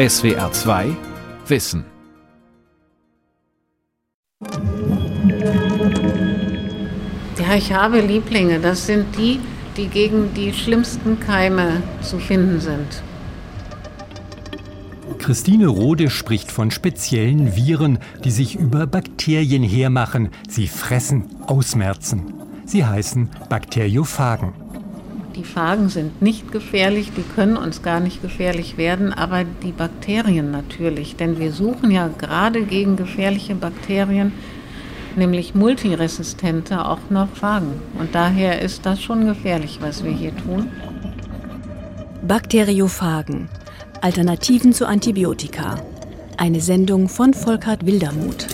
SWR 2 Wissen. Ja, ich habe Lieblinge. Das sind die, die gegen die schlimmsten Keime zu finden sind. Christine Rode spricht von speziellen Viren, die sich über Bakterien hermachen, sie fressen, ausmerzen. Sie heißen Bakteriophagen. Die Phagen sind nicht gefährlich, die können uns gar nicht gefährlich werden, aber die Bakterien natürlich. Denn wir suchen ja gerade gegen gefährliche Bakterien, nämlich multiresistente, auch noch Phagen. Und daher ist das schon gefährlich, was wir hier tun. Bakteriophagen. Alternativen zu Antibiotika. Eine Sendung von Volkhard Wildermuth.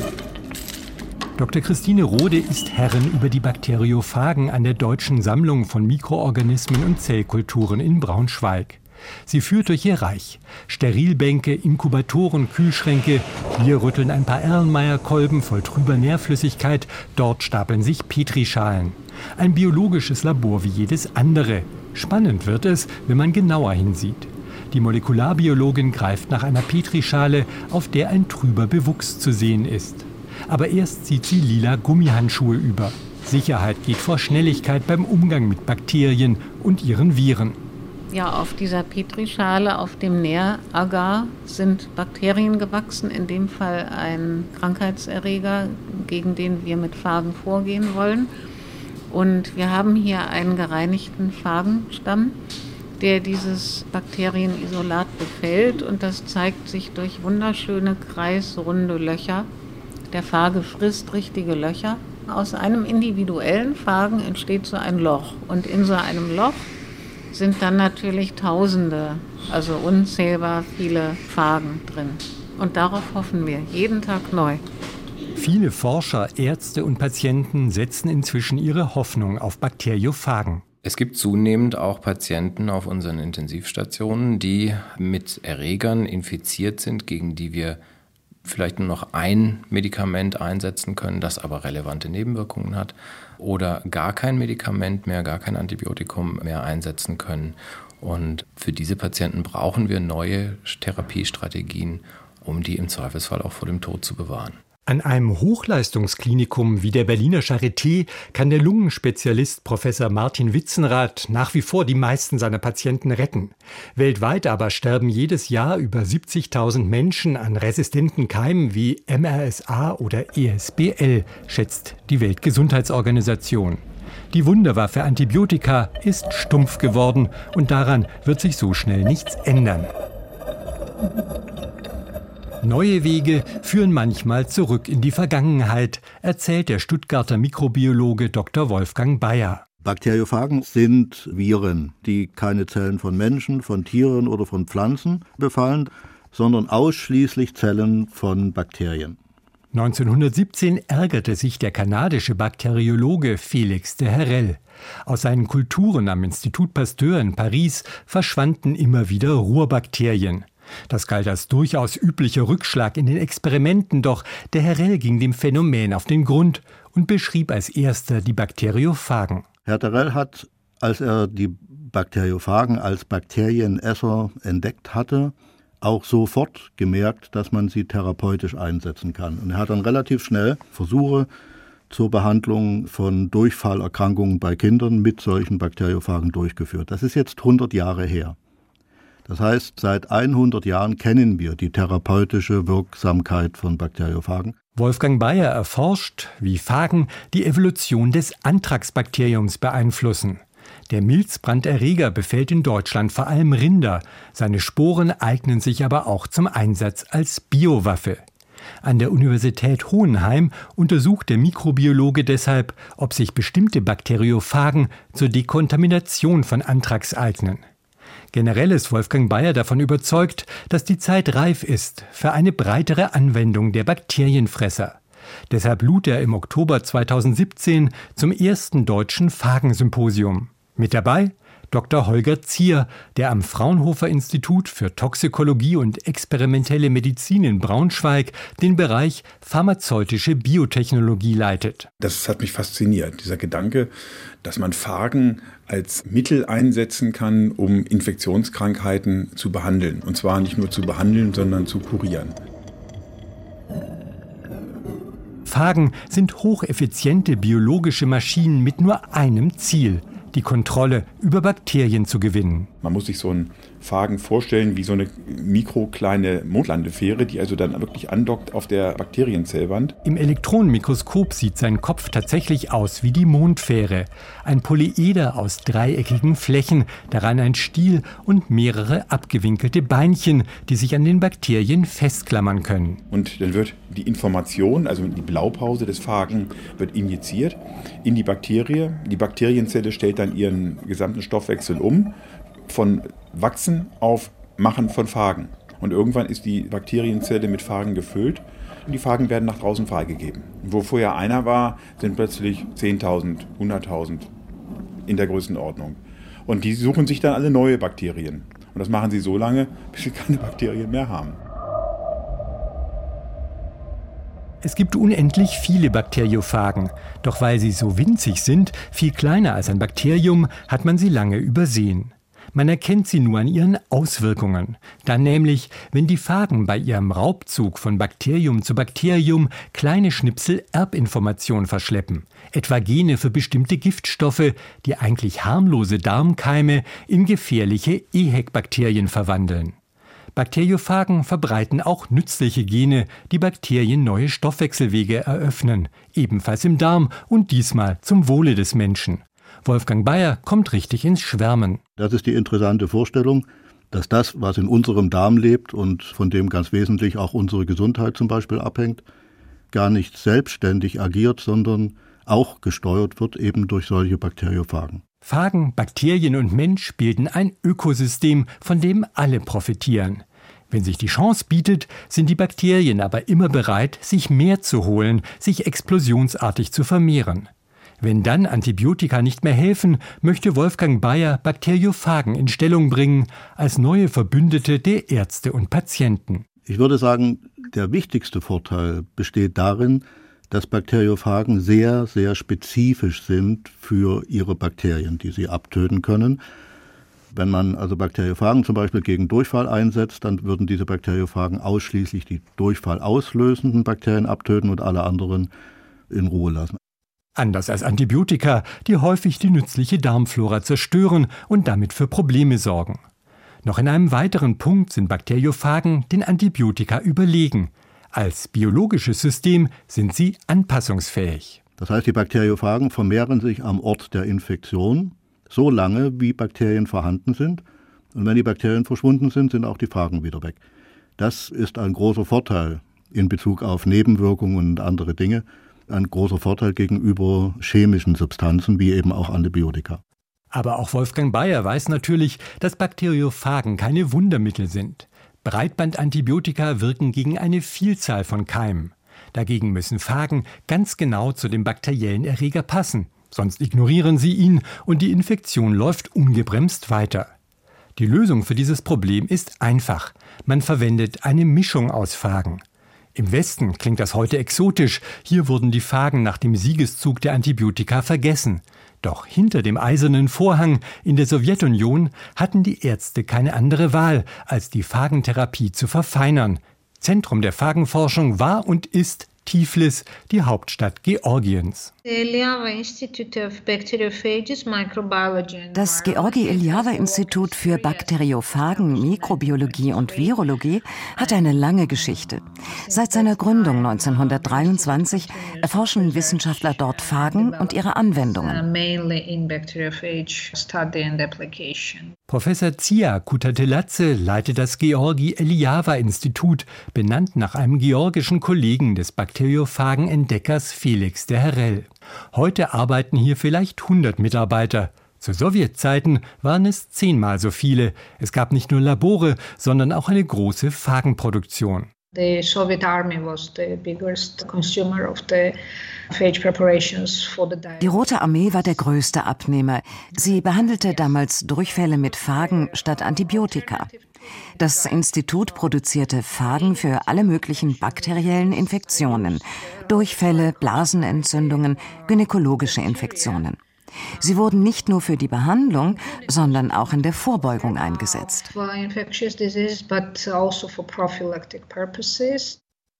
Dr. Christine Rode ist Herrin über die Bakteriophagen an der Deutschen Sammlung von Mikroorganismen und Zellkulturen in Braunschweig. Sie führt durch ihr Reich. Sterilbänke, Inkubatoren, Kühlschränke. Hier rütteln ein paar Erlenmeyer-Kolben voll trüber Nährflüssigkeit. Dort stapeln sich Petrischalen. Ein biologisches Labor wie jedes andere. Spannend wird es, wenn man genauer hinsieht. Die Molekularbiologin greift nach einer Petrischale, auf der ein trüber Bewuchs zu sehen ist. Aber erst zieht sie lila Gummihandschuhe über. Sicherheit geht vor Schnelligkeit beim Umgang mit Bakterien und ihren Viren. Ja, auf dieser Petrischale, auf dem Nähragar, sind Bakterien gewachsen, in dem Fall ein Krankheitserreger, gegen den wir mit Phagen vorgehen wollen. Und wir haben hier einen gereinigten Phagenstamm, der dieses Bakterienisolat befällt. Und das zeigt sich durch wunderschöne kreisrunde Löcher der Phage frisst richtige Löcher. Aus einem individuellen Phagen entsteht so ein Loch. Und in so einem Loch sind dann natürlich Tausende, also unzählbar viele Phagen drin. Und darauf hoffen wir jeden Tag neu. Viele Forscher, Ärzte und Patienten setzen inzwischen ihre Hoffnung auf Bakteriophagen. Es gibt zunehmend auch Patienten auf unseren Intensivstationen, die mit Erregern infiziert sind, gegen die wir vielleicht nur noch ein Medikament einsetzen können, das aber relevante Nebenwirkungen hat oder gar kein Medikament mehr, gar kein Antibiotikum mehr einsetzen können. Und für diese Patienten brauchen wir neue Therapiestrategien, um die im Zweifelsfall auch vor dem Tod zu bewahren. An einem Hochleistungsklinikum wie der Berliner Charité kann der Lungenspezialist Professor Martin Witzenrath nach wie vor die meisten seiner Patienten retten. Weltweit aber sterben jedes Jahr über 70.000 Menschen an resistenten Keimen wie MRSA oder ESBL, schätzt die Weltgesundheitsorganisation. Die Wunderwaffe Antibiotika ist stumpf geworden und daran wird sich so schnell nichts ändern. Neue Wege führen manchmal zurück in die Vergangenheit, erzählt der Stuttgarter Mikrobiologe Dr. Wolfgang Bayer. Bakteriophagen sind Viren, die keine Zellen von Menschen, von Tieren oder von Pflanzen befallen, sondern ausschließlich Zellen von Bakterien. 1917 ärgerte sich der kanadische Bakteriologe Felix de Herrel. Aus seinen Kulturen am Institut Pasteur in Paris verschwanden immer wieder Ruhrbakterien. Das galt als durchaus üblicher Rückschlag in den Experimenten, doch der Herrell ging dem Phänomen auf den Grund und beschrieb als erster die Bakteriophagen. Herr Terrell hat, als er die Bakteriophagen als Bakterienesser entdeckt hatte, auch sofort gemerkt, dass man sie therapeutisch einsetzen kann. Und er hat dann relativ schnell Versuche zur Behandlung von Durchfallerkrankungen bei Kindern mit solchen Bakteriophagen durchgeführt. Das ist jetzt 100 Jahre her. Das heißt, seit 100 Jahren kennen wir die therapeutische Wirksamkeit von Bakteriophagen. Wolfgang Bayer erforscht, wie Phagen die Evolution des Anthraxbakteriums beeinflussen. Der Milzbranderreger befällt in Deutschland vor allem Rinder. Seine Sporen eignen sich aber auch zum Einsatz als Biowaffe. An der Universität Hohenheim untersucht der Mikrobiologe deshalb, ob sich bestimmte Bakteriophagen zur Dekontamination von Anthrax eignen. Generell ist Wolfgang Bayer davon überzeugt, dass die Zeit reif ist für eine breitere Anwendung der Bakterienfresser. Deshalb lud er im Oktober 2017 zum ersten deutschen Phagensymposium. Mit dabei Dr. Holger Zier, der am Fraunhofer Institut für Toxikologie und experimentelle Medizin in Braunschweig den Bereich pharmazeutische Biotechnologie leitet. Das hat mich fasziniert, dieser Gedanke, dass man Phagen als Mittel einsetzen kann, um Infektionskrankheiten zu behandeln. Und zwar nicht nur zu behandeln, sondern zu kurieren. Phagen sind hocheffiziente biologische Maschinen mit nur einem Ziel – die Kontrolle über Bakterien zu gewinnen. Man muss sich so einen Phagen vorstellen wie so eine mikrokleine Mondlandefähre, die also dann wirklich andockt auf der Bakterienzellwand. Im Elektronenmikroskop sieht sein Kopf tatsächlich aus wie die Mondfähre. Ein Polyeder aus dreieckigen Flächen, daran ein Stiel und mehrere abgewinkelte Beinchen, die sich an den Bakterien festklammern können. Und dann wird die Information, also die Blaupause des Phagen, wird injiziert in die Bakterie. Die Bakterienzelle stellt dann ihren gesamten Stoffwechsel um von Wachsen auf Machen von Phagen. Und irgendwann ist die Bakterienzelle mit Phagen gefüllt und die Phagen werden nach draußen freigegeben. Wo vorher einer war, sind plötzlich 10.000, 100.000 in der Größenordnung. Und die suchen sich dann alle neue Bakterien. Und das machen sie so lange, bis sie keine Bakterien mehr haben. Es gibt unendlich viele Bakteriophagen, doch weil sie so winzig sind, viel kleiner als ein Bakterium, hat man sie lange übersehen. Man erkennt sie nur an ihren Auswirkungen. Dann nämlich, wenn die Phagen bei ihrem Raubzug von Bakterium zu Bakterium kleine Schnipsel Erbinformation verschleppen, etwa Gene für bestimmte Giftstoffe, die eigentlich harmlose Darmkeime in gefährliche EHEC-Bakterien verwandeln. Bakteriophagen verbreiten auch nützliche Gene, die Bakterien neue Stoffwechselwege eröffnen, ebenfalls im Darm und diesmal zum Wohle des Menschen. Wolfgang Bayer kommt richtig ins Schwärmen. Das ist die interessante Vorstellung, dass das, was in unserem Darm lebt und von dem ganz wesentlich auch unsere Gesundheit zum Beispiel abhängt, gar nicht selbstständig agiert, sondern auch gesteuert wird eben durch solche Bakteriophagen. Phagen, Bakterien und Mensch bilden ein Ökosystem, von dem alle profitieren. Wenn sich die Chance bietet, sind die Bakterien aber immer bereit, sich mehr zu holen, sich explosionsartig zu vermehren. Wenn dann Antibiotika nicht mehr helfen, möchte Wolfgang Bayer Bakteriophagen in Stellung bringen als neue Verbündete der Ärzte und Patienten. Ich würde sagen, der wichtigste Vorteil besteht darin, dass Bakteriophagen sehr, sehr spezifisch sind für ihre Bakterien, die sie abtöten können. Wenn man also Bakteriophagen zum Beispiel gegen Durchfall einsetzt, dann würden diese Bakteriophagen ausschließlich die Durchfall auslösenden Bakterien abtöten und alle anderen in Ruhe lassen. Anders als Antibiotika, die häufig die nützliche Darmflora zerstören und damit für Probleme sorgen. Noch in einem weiteren Punkt sind Bakteriophagen den Antibiotika überlegen. Als biologisches System sind sie anpassungsfähig. Das heißt, die Bakteriophagen vermehren sich am Ort der Infektion so lange, wie Bakterien vorhanden sind. Und wenn die Bakterien verschwunden sind, sind auch die Phagen wieder weg. Das ist ein großer Vorteil in Bezug auf Nebenwirkungen und andere Dinge ein großer Vorteil gegenüber chemischen Substanzen wie eben auch Antibiotika. Aber auch Wolfgang Bayer weiß natürlich, dass Bakteriophagen keine Wundermittel sind. Breitbandantibiotika wirken gegen eine Vielzahl von Keimen. Dagegen müssen Phagen ganz genau zu dem bakteriellen Erreger passen, sonst ignorieren sie ihn und die Infektion läuft ungebremst weiter. Die Lösung für dieses Problem ist einfach. Man verwendet eine Mischung aus Phagen. Im Westen klingt das heute exotisch. Hier wurden die Phagen nach dem Siegeszug der Antibiotika vergessen. Doch hinter dem eisernen Vorhang in der Sowjetunion hatten die Ärzte keine andere Wahl, als die Phagentherapie zu verfeinern. Zentrum der Phagenforschung war und ist Tiflis, die Hauptstadt Georgiens. Das Georgi-Eliava-Institut für Bakteriophagen, Mikrobiologie und Virologie hat eine lange Geschichte. Seit seiner Gründung 1923 erforschen Wissenschaftler dort Phagen und ihre Anwendungen. Professor Zia Kutatelatze leitet das Georgi-Eliava-Institut, benannt nach einem georgischen Kollegen des Bakteriophagen-Entdeckers Felix de Herrell. Heute arbeiten hier vielleicht 100 Mitarbeiter. Zu Sowjetzeiten waren es zehnmal so viele. Es gab nicht nur Labore, sondern auch eine große Phagenproduktion. The Soviet army was the biggest consumer of the die Rote Armee war der größte Abnehmer. Sie behandelte damals Durchfälle mit Phagen statt Antibiotika. Das Institut produzierte Phagen für alle möglichen bakteriellen Infektionen, Durchfälle, Blasenentzündungen, gynäkologische Infektionen. Sie wurden nicht nur für die Behandlung, sondern auch in der Vorbeugung eingesetzt.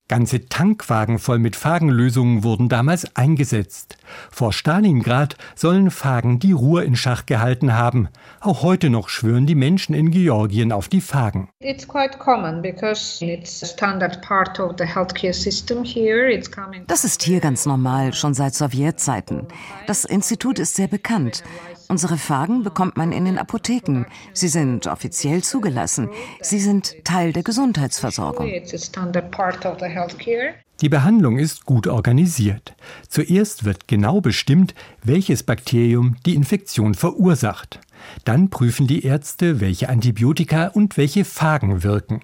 Ganze Tankwagen voll mit Phagenlösungen wurden damals eingesetzt. Vor Stalingrad sollen Phagen die Ruhr in Schach gehalten haben. Auch heute noch schwören die Menschen in Georgien auf die Phagen. Das ist hier ganz normal, schon seit Sowjetzeiten. Das Institut ist sehr bekannt. Unsere Phagen bekommt man in den Apotheken. Sie sind offiziell zugelassen. Sie sind Teil der Gesundheitsversorgung. Die Behandlung ist gut organisiert. Zuerst wird genau bestimmt, welches Bakterium die Infektion verursacht. Dann prüfen die Ärzte, welche Antibiotika und welche Phagen wirken.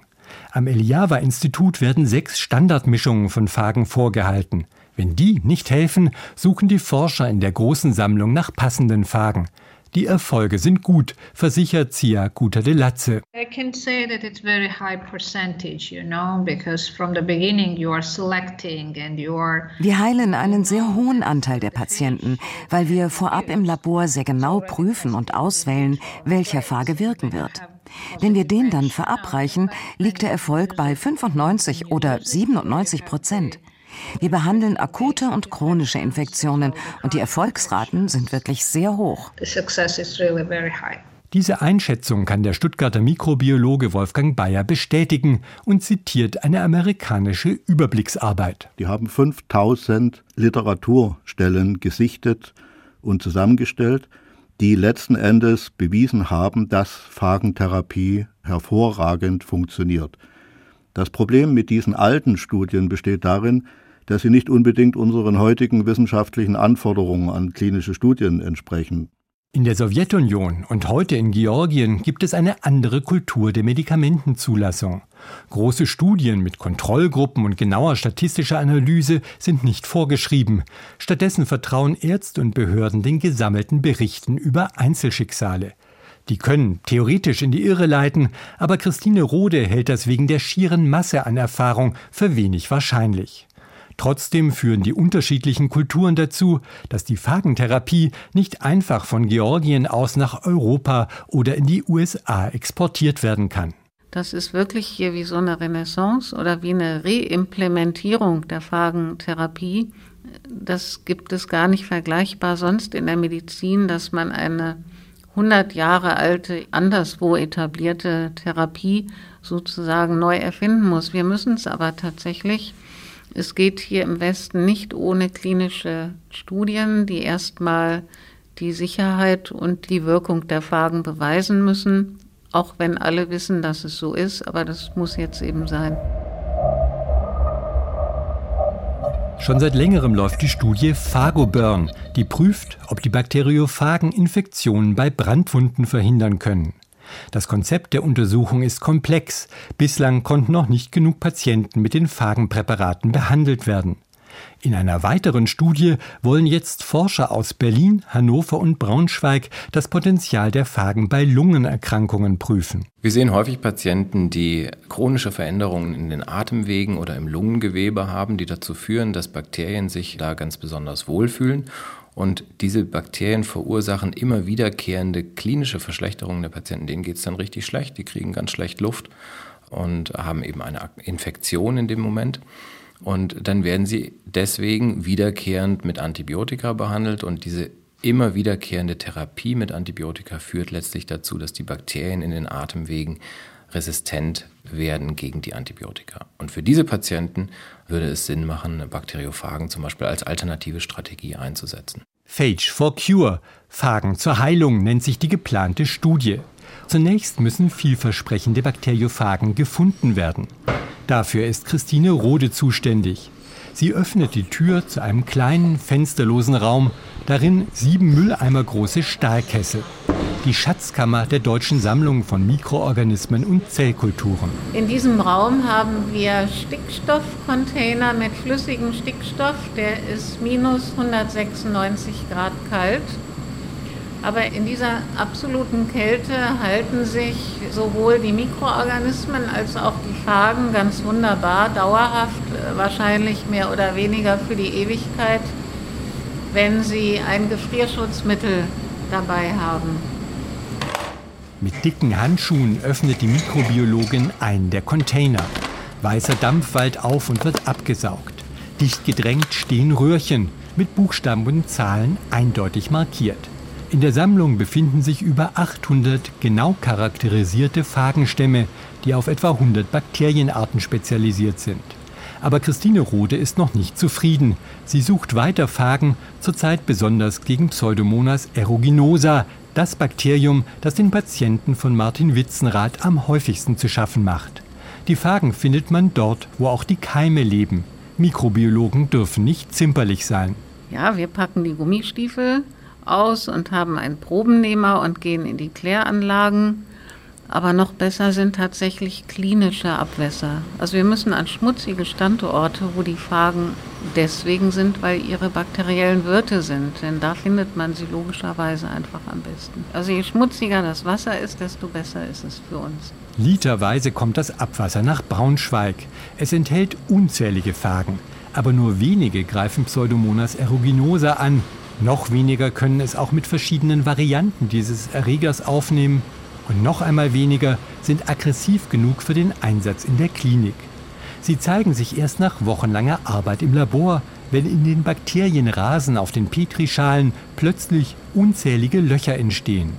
Am Eliava-Institut werden sechs Standardmischungen von Phagen vorgehalten. Wenn die nicht helfen, suchen die Forscher in der großen Sammlung nach passenden Phagen. Die Erfolge sind gut, versichert Cia Guter de Latze. Wir heilen einen sehr hohen Anteil der Patienten, weil wir vorab im Labor sehr genau prüfen und auswählen, welcher Phage wirken wird. Wenn wir den dann verabreichen, liegt der Erfolg bei 95 oder 97 Prozent. Wir behandeln akute und chronische Infektionen und die Erfolgsraten sind wirklich sehr hoch. Diese Einschätzung kann der Stuttgarter Mikrobiologe Wolfgang Bayer bestätigen und zitiert eine amerikanische Überblicksarbeit. Die haben 5000 Literaturstellen gesichtet und zusammengestellt, die letzten Endes bewiesen haben, dass Phagentherapie hervorragend funktioniert. Das Problem mit diesen alten Studien besteht darin, dass sie nicht unbedingt unseren heutigen wissenschaftlichen Anforderungen an klinische Studien entsprechen. In der Sowjetunion und heute in Georgien gibt es eine andere Kultur der Medikamentenzulassung. Große Studien mit Kontrollgruppen und genauer statistischer Analyse sind nicht vorgeschrieben. Stattdessen vertrauen Ärzte und Behörden den gesammelten Berichten über Einzelschicksale. Die können theoretisch in die Irre leiten, aber Christine Rode hält das wegen der schieren Masse an Erfahrung für wenig wahrscheinlich. Trotzdem führen die unterschiedlichen Kulturen dazu, dass die Phagentherapie nicht einfach von Georgien aus nach Europa oder in die USA exportiert werden kann. Das ist wirklich hier wie so eine Renaissance oder wie eine Reimplementierung der Phagentherapie. Das gibt es gar nicht vergleichbar sonst in der Medizin, dass man eine 100 Jahre alte, anderswo etablierte Therapie sozusagen neu erfinden muss. Wir müssen es aber tatsächlich es geht hier im Westen nicht ohne klinische Studien, die erstmal die Sicherheit und die Wirkung der Phagen beweisen müssen, auch wenn alle wissen, dass es so ist, aber das muss jetzt eben sein. Schon seit längerem läuft die Studie Phagoburn, die prüft, ob die Bakteriophagen Infektionen bei Brandwunden verhindern können. Das Konzept der Untersuchung ist komplex. Bislang konnten noch nicht genug Patienten mit den Phagenpräparaten behandelt werden. In einer weiteren Studie wollen jetzt Forscher aus Berlin, Hannover und Braunschweig das Potenzial der Phagen bei Lungenerkrankungen prüfen. Wir sehen häufig Patienten, die chronische Veränderungen in den Atemwegen oder im Lungengewebe haben, die dazu führen, dass Bakterien sich da ganz besonders wohlfühlen und diese Bakterien verursachen immer wiederkehrende klinische Verschlechterungen der Patienten. Denen geht es dann richtig schlecht, die kriegen ganz schlecht Luft und haben eben eine Infektion in dem Moment. Und dann werden sie deswegen wiederkehrend mit Antibiotika behandelt und diese immer wiederkehrende Therapie mit Antibiotika führt letztlich dazu, dass die Bakterien in den Atemwegen resistent werden gegen die Antibiotika. Und für diese Patienten würde es Sinn machen, Bakteriophagen zum Beispiel als alternative Strategie einzusetzen. Phage for Cure, Phagen zur Heilung nennt sich die geplante Studie. Zunächst müssen vielversprechende Bakteriophagen gefunden werden. Dafür ist Christine Rode zuständig. Sie öffnet die Tür zu einem kleinen, fensterlosen Raum, darin sieben Mülleimer große Stahlkessel. die Schatzkammer der deutschen Sammlung von Mikroorganismen und Zellkulturen. In diesem Raum haben wir Stickstoffcontainer mit flüssigem Stickstoff, der ist minus 196 Grad kalt. Aber in dieser absoluten Kälte halten sich sowohl die Mikroorganismen als auch die Phagen ganz wunderbar, dauerhaft, äh, wahrscheinlich mehr oder weniger für die Ewigkeit, wenn sie ein Gefrierschutzmittel dabei haben. Mit dicken Handschuhen öffnet die Mikrobiologin einen der Container. Weißer Dampf wallt auf und wird abgesaugt. Dicht gedrängt stehen Röhrchen mit Buchstaben und Zahlen eindeutig markiert. In der Sammlung befinden sich über 800 genau charakterisierte Phagenstämme, die auf etwa 100 Bakterienarten spezialisiert sind. Aber Christine Rode ist noch nicht zufrieden. Sie sucht weiter Phagen, zurzeit besonders gegen Pseudomonas aeruginosa, das Bakterium, das den Patienten von Martin Witzenrath am häufigsten zu schaffen macht. Die Phagen findet man dort, wo auch die Keime leben. Mikrobiologen dürfen nicht zimperlich sein. Ja, wir packen die Gummistiefel aus und haben einen Probennehmer und gehen in die Kläranlagen. Aber noch besser sind tatsächlich klinische Abwässer. Also wir müssen an schmutzige Standorte, wo die Phagen deswegen sind, weil ihre bakteriellen Wirte sind. Denn da findet man sie logischerweise einfach am besten. Also je schmutziger das Wasser ist, desto besser ist es für uns. Literweise kommt das Abwasser nach Braunschweig. Es enthält unzählige Phagen. Aber nur wenige greifen Pseudomonas aeruginosa an, noch weniger können es auch mit verschiedenen Varianten dieses Erregers aufnehmen und noch einmal weniger sind aggressiv genug für den Einsatz in der Klinik. Sie zeigen sich erst nach wochenlanger Arbeit im Labor, wenn in den Bakterienrasen auf den Petrischalen plötzlich unzählige Löcher entstehen.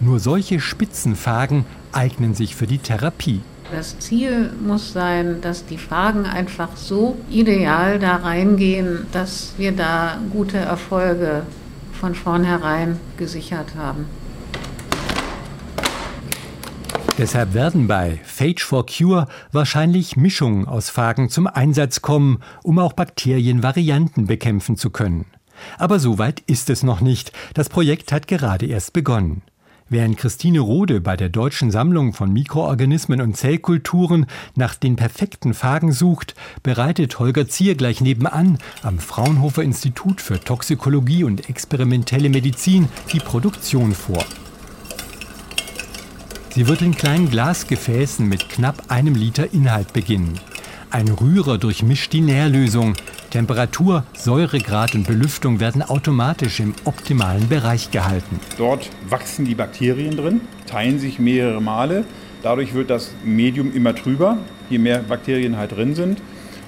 Nur solche Spitzenphagen eignen sich für die Therapie. Das Ziel muss sein, dass die Fragen einfach so ideal da reingehen, dass wir da gute Erfolge von vornherein gesichert haben. Deshalb werden bei Phage for Cure wahrscheinlich Mischungen aus Phagen zum Einsatz kommen, um auch Bakterienvarianten bekämpfen zu können. Aber so weit ist es noch nicht. Das Projekt hat gerade erst begonnen. Während Christine Rode bei der Deutschen Sammlung von Mikroorganismen und Zellkulturen nach den perfekten Phagen sucht, bereitet Holger Zier gleich nebenan am Fraunhofer Institut für Toxikologie und experimentelle Medizin die Produktion vor. Sie wird in kleinen Glasgefäßen mit knapp einem Liter Inhalt beginnen. Ein Rührer durchmischt die Nährlösung. Temperatur, Säuregrad und Belüftung werden automatisch im optimalen Bereich gehalten. Dort wachsen die Bakterien drin, teilen sich mehrere Male. Dadurch wird das Medium immer trüber, je mehr Bakterien halt drin sind.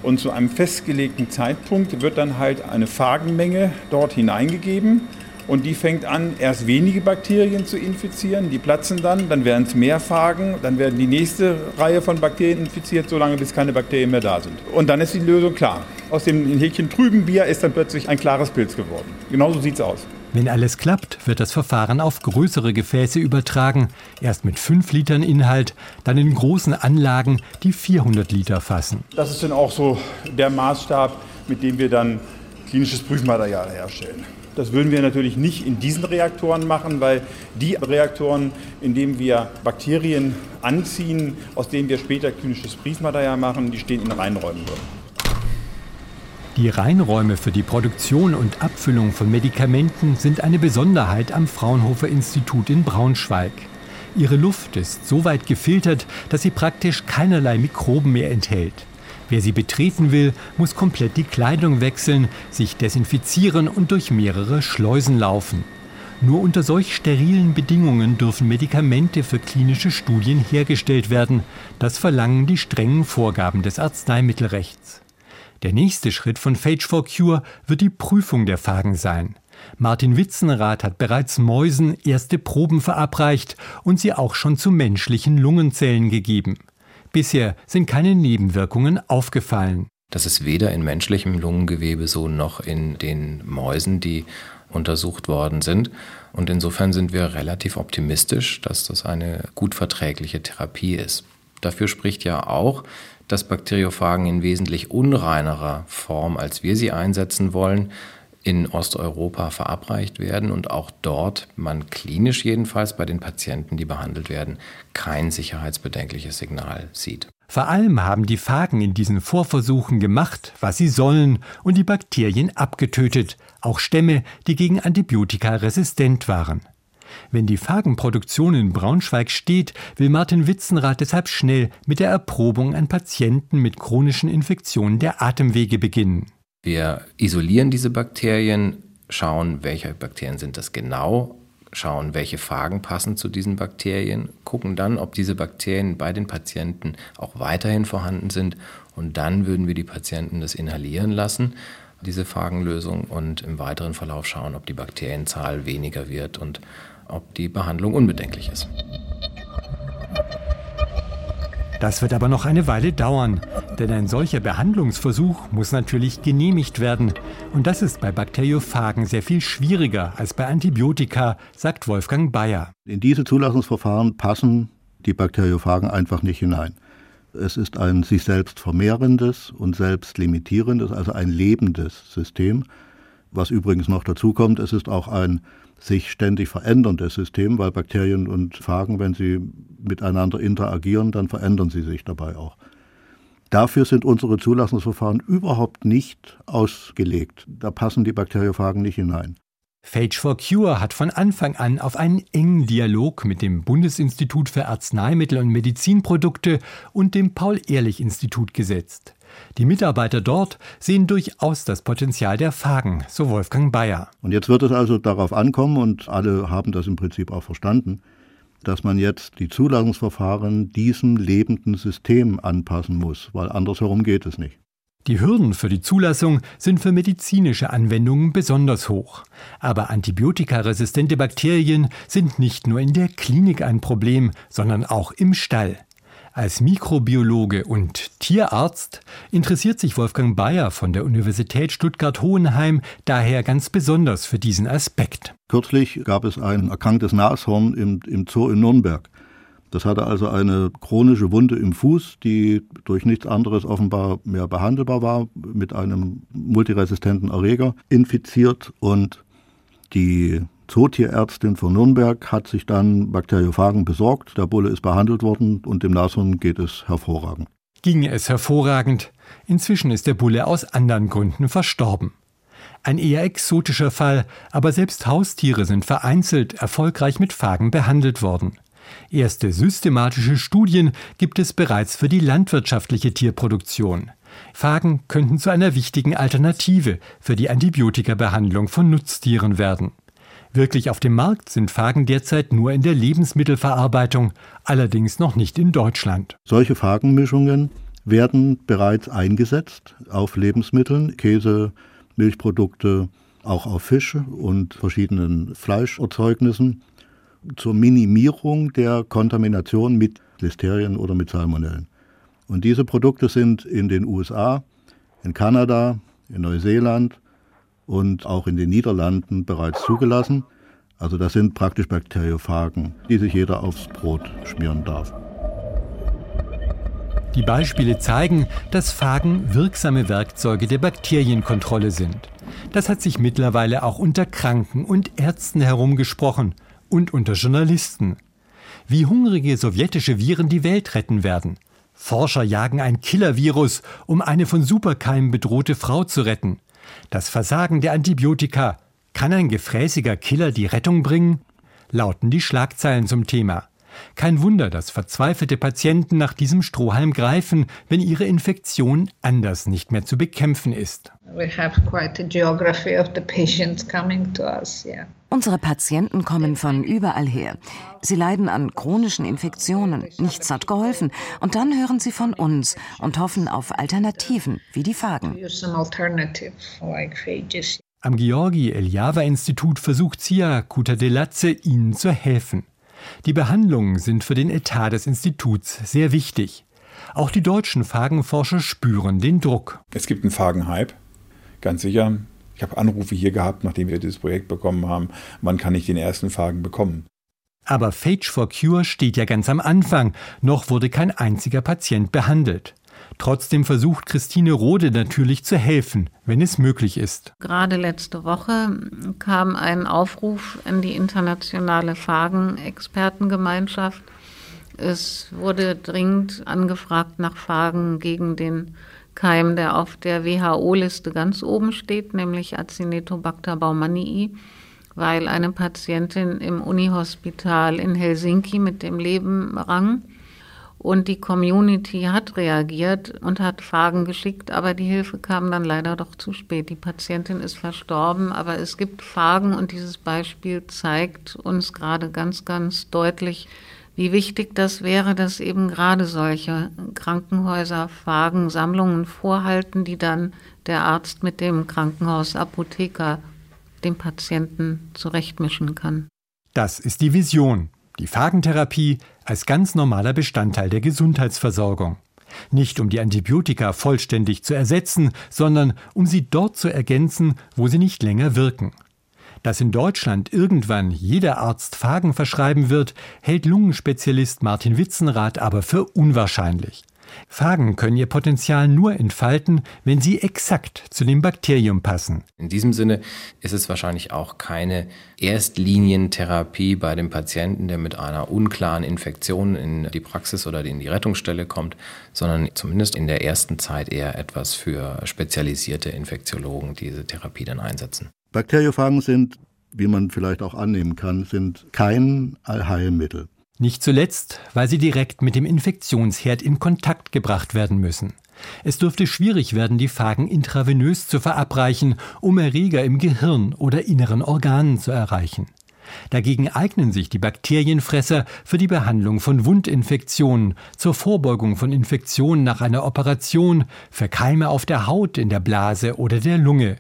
Und zu einem festgelegten Zeitpunkt wird dann halt eine Phagenmenge dort hineingegeben. Und die fängt an, erst wenige Bakterien zu infizieren, die platzen dann, dann werden es mehr Phagen, dann werden die nächste Reihe von Bakterien infiziert, solange bis keine Bakterien mehr da sind. Und dann ist die Lösung klar. Aus dem Häkchen trüben Bier ist dann plötzlich ein klares Pilz geworden. Genauso sieht es aus. Wenn alles klappt, wird das Verfahren auf größere Gefäße übertragen. Erst mit 5 Litern Inhalt, dann in großen Anlagen, die 400 Liter fassen. Das ist dann auch so der Maßstab, mit dem wir dann klinisches Prüfmaterial herstellen. Das würden wir natürlich nicht in diesen Reaktoren machen, weil die Reaktoren, in denen wir Bakterien anziehen, aus denen wir später klinisches Briefmaterial machen, die stehen in Reinräumen Die Reinräume für die Produktion und Abfüllung von Medikamenten sind eine Besonderheit am Fraunhofer Institut in Braunschweig. Ihre Luft ist so weit gefiltert, dass sie praktisch keinerlei Mikroben mehr enthält. Wer sie betreten will, muss komplett die Kleidung wechseln, sich desinfizieren und durch mehrere Schleusen laufen. Nur unter solch sterilen Bedingungen dürfen Medikamente für klinische Studien hergestellt werden. Das verlangen die strengen Vorgaben des Arzneimittelrechts. Der nächste Schritt von Phage for Cure wird die Prüfung der Phagen sein. Martin Witzenrath hat bereits Mäusen erste Proben verabreicht und sie auch schon zu menschlichen Lungenzellen gegeben. Bisher sind keine Nebenwirkungen aufgefallen. Das ist weder in menschlichem Lungengewebe so noch in den Mäusen, die untersucht worden sind. Und insofern sind wir relativ optimistisch, dass das eine gut verträgliche Therapie ist. Dafür spricht ja auch, dass Bakteriophagen in wesentlich unreinerer Form, als wir sie einsetzen wollen, in Osteuropa verabreicht werden und auch dort man klinisch jedenfalls bei den Patienten, die behandelt werden, kein sicherheitsbedenkliches Signal sieht. Vor allem haben die Phagen in diesen Vorversuchen gemacht, was sie sollen und die Bakterien abgetötet, auch Stämme, die gegen Antibiotika resistent waren. Wenn die Phagenproduktion in Braunschweig steht, will Martin Witzenrath deshalb schnell mit der Erprobung an Patienten mit chronischen Infektionen der Atemwege beginnen. Wir isolieren diese Bakterien, schauen, welche Bakterien sind das genau, schauen, welche Phagen passen zu diesen Bakterien, gucken dann, ob diese Bakterien bei den Patienten auch weiterhin vorhanden sind und dann würden wir die Patienten das inhalieren lassen, diese Phagenlösung und im weiteren Verlauf schauen, ob die Bakterienzahl weniger wird und ob die Behandlung unbedenklich ist. Das wird aber noch eine Weile dauern, denn ein solcher Behandlungsversuch muss natürlich genehmigt werden. Und das ist bei Bakteriophagen sehr viel schwieriger als bei Antibiotika, sagt Wolfgang Bayer. In diese Zulassungsverfahren passen die Bakteriophagen einfach nicht hinein. Es ist ein sich selbst vermehrendes und selbst limitierendes, also ein lebendes System. Was übrigens noch dazu kommt, es ist auch ein sich ständig veränderndes System, weil Bakterien und Phagen, wenn sie miteinander interagieren, dann verändern sie sich dabei auch. Dafür sind unsere Zulassungsverfahren überhaupt nicht ausgelegt. Da passen die Bakteriophagen nicht hinein. Phage for Cure hat von Anfang an auf einen engen Dialog mit dem Bundesinstitut für Arzneimittel und Medizinprodukte und dem Paul-Ehrlich-Institut gesetzt. Die Mitarbeiter dort sehen durchaus das Potenzial der Phagen, so Wolfgang Bayer. Und jetzt wird es also darauf ankommen, und alle haben das im Prinzip auch verstanden, dass man jetzt die Zulassungsverfahren diesem lebenden System anpassen muss, weil andersherum geht es nicht. Die Hürden für die Zulassung sind für medizinische Anwendungen besonders hoch. Aber antibiotikaresistente Bakterien sind nicht nur in der Klinik ein Problem, sondern auch im Stall. Als Mikrobiologe und Tierarzt interessiert sich Wolfgang Bayer von der Universität Stuttgart-Hohenheim daher ganz besonders für diesen Aspekt. Kürzlich gab es ein erkranktes Nashorn im, im Zoo in Nürnberg. Das hatte also eine chronische Wunde im Fuß, die durch nichts anderes offenbar mehr behandelbar war, mit einem multiresistenten Erreger infiziert und die Zootierärztin von Nürnberg hat sich dann Bakteriophagen besorgt. Der Bulle ist behandelt worden und dem Nashorn geht es hervorragend. Ging es hervorragend. Inzwischen ist der Bulle aus anderen Gründen verstorben. Ein eher exotischer Fall, aber selbst Haustiere sind vereinzelt erfolgreich mit Phagen behandelt worden. Erste systematische Studien gibt es bereits für die landwirtschaftliche Tierproduktion. Phagen könnten zu einer wichtigen Alternative für die Antibiotikabehandlung von Nutztieren werden. Wirklich auf dem Markt sind Phagen derzeit nur in der Lebensmittelverarbeitung, allerdings noch nicht in Deutschland. Solche Phagenmischungen werden bereits eingesetzt auf Lebensmitteln, Käse, Milchprodukte, auch auf Fisch und verschiedenen Fleischerzeugnissen zur Minimierung der Kontamination mit Listerien oder mit Salmonellen. Und diese Produkte sind in den USA, in Kanada, in Neuseeland und auch in den Niederlanden bereits zugelassen. Also das sind praktisch Bakteriophagen, die sich jeder aufs Brot schmieren darf. Die Beispiele zeigen, dass Phagen wirksame Werkzeuge der Bakterienkontrolle sind. Das hat sich mittlerweile auch unter Kranken und Ärzten herumgesprochen und unter Journalisten. Wie hungrige sowjetische Viren die Welt retten werden. Forscher jagen ein Killer-Virus, um eine von Superkeimen bedrohte Frau zu retten. Das Versagen der Antibiotika. Kann ein gefräßiger Killer die Rettung bringen? Lauten die Schlagzeilen zum Thema. Kein Wunder, dass verzweifelte Patienten nach diesem Strohhalm greifen, wenn ihre Infektion anders nicht mehr zu bekämpfen ist. Unsere Patienten kommen von überall her. Sie leiden an chronischen Infektionen. Nichts hat geholfen. Und dann hören sie von uns und hoffen auf Alternativen wie die Phagen. Am Georgi Eljava Institut versucht Sia Kutadelatze, ihnen zu helfen. Die Behandlungen sind für den Etat des Instituts sehr wichtig. Auch die deutschen Phagenforscher spüren den Druck. Es gibt einen Phagenhype, ganz sicher. Ich habe Anrufe hier gehabt, nachdem wir dieses Projekt bekommen haben. Wann kann ich den ersten Phagen bekommen? Aber Phage for Cure steht ja ganz am Anfang. Noch wurde kein einziger Patient behandelt. Trotzdem versucht Christine Rode natürlich zu helfen, wenn es möglich ist. Gerade letzte Woche kam ein Aufruf in die internationale Phagen-Expertengemeinschaft. Es wurde dringend angefragt nach Phagen gegen den Keim, der auf der WHO-Liste ganz oben steht, nämlich Acinetobacter baumannii, weil eine Patientin im Unihospital in Helsinki mit dem Leben rang. Und die Community hat reagiert und hat Fragen geschickt, aber die Hilfe kam dann leider doch zu spät. Die Patientin ist verstorben, aber es gibt Fragen und dieses Beispiel zeigt uns gerade ganz, ganz deutlich, wie wichtig das wäre, dass eben gerade solche Krankenhäuser Fragen, Sammlungen vorhalten, die dann der Arzt mit dem Krankenhausapotheker dem Patienten zurechtmischen kann. Das ist die Vision. Die Phagentherapie als ganz normaler Bestandteil der Gesundheitsversorgung. Nicht um die Antibiotika vollständig zu ersetzen, sondern um sie dort zu ergänzen, wo sie nicht länger wirken. Dass in Deutschland irgendwann jeder Arzt Phagen verschreiben wird, hält Lungenspezialist Martin Witzenrath aber für unwahrscheinlich. Phagen können ihr Potenzial nur entfalten, wenn sie exakt zu dem Bakterium passen. In diesem Sinne ist es wahrscheinlich auch keine Erstlinientherapie bei dem Patienten, der mit einer unklaren Infektion in die Praxis oder in die Rettungsstelle kommt, sondern zumindest in der ersten Zeit eher etwas für spezialisierte Infektiologen, die diese Therapie dann einsetzen. Bakteriophagen sind, wie man vielleicht auch annehmen kann, sind kein Allheilmittel. Nicht zuletzt, weil sie direkt mit dem Infektionsherd in Kontakt gebracht werden müssen. Es dürfte schwierig werden, die Phagen intravenös zu verabreichen, um Erreger im Gehirn oder inneren Organen zu erreichen. Dagegen eignen sich die Bakterienfresser für die Behandlung von Wundinfektionen, zur Vorbeugung von Infektionen nach einer Operation, für Keime auf der Haut, in der Blase oder der Lunge.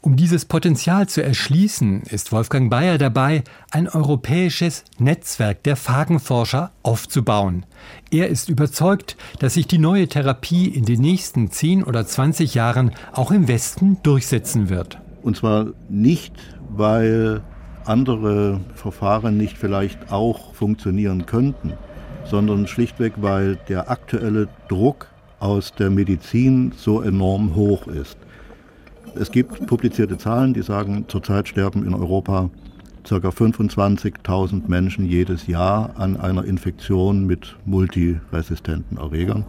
Um dieses Potenzial zu erschließen, ist Wolfgang Bayer dabei, ein europäisches Netzwerk der Phagenforscher aufzubauen. Er ist überzeugt, dass sich die neue Therapie in den nächsten 10 oder 20 Jahren auch im Westen durchsetzen wird. Und zwar nicht, weil andere Verfahren nicht vielleicht auch funktionieren könnten, sondern schlichtweg, weil der aktuelle Druck aus der Medizin so enorm hoch ist. Es gibt publizierte Zahlen, die sagen, zurzeit sterben in Europa ca. 25.000 Menschen jedes Jahr an einer Infektion mit multiresistenten Erregern.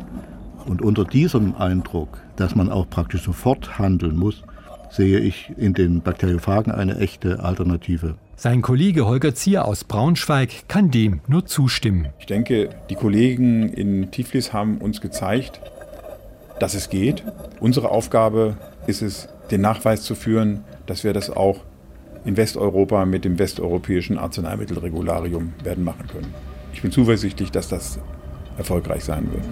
Und unter diesem Eindruck, dass man auch praktisch sofort handeln muss, sehe ich in den Bakteriophagen eine echte Alternative. Sein Kollege Holger Zier aus Braunschweig kann dem nur zustimmen. Ich denke, die Kollegen in Tiflis haben uns gezeigt, dass es geht. Unsere Aufgabe ist es, den Nachweis zu führen, dass wir das auch in Westeuropa mit dem westeuropäischen Arzneimittelregularium werden machen können. Ich bin zuversichtlich, dass das erfolgreich sein wird.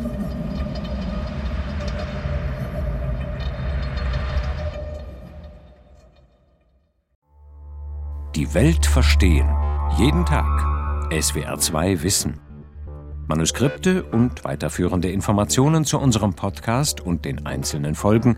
Die Welt verstehen. Jeden Tag. SWR2 Wissen. Manuskripte und weiterführende Informationen zu unserem Podcast und den einzelnen Folgen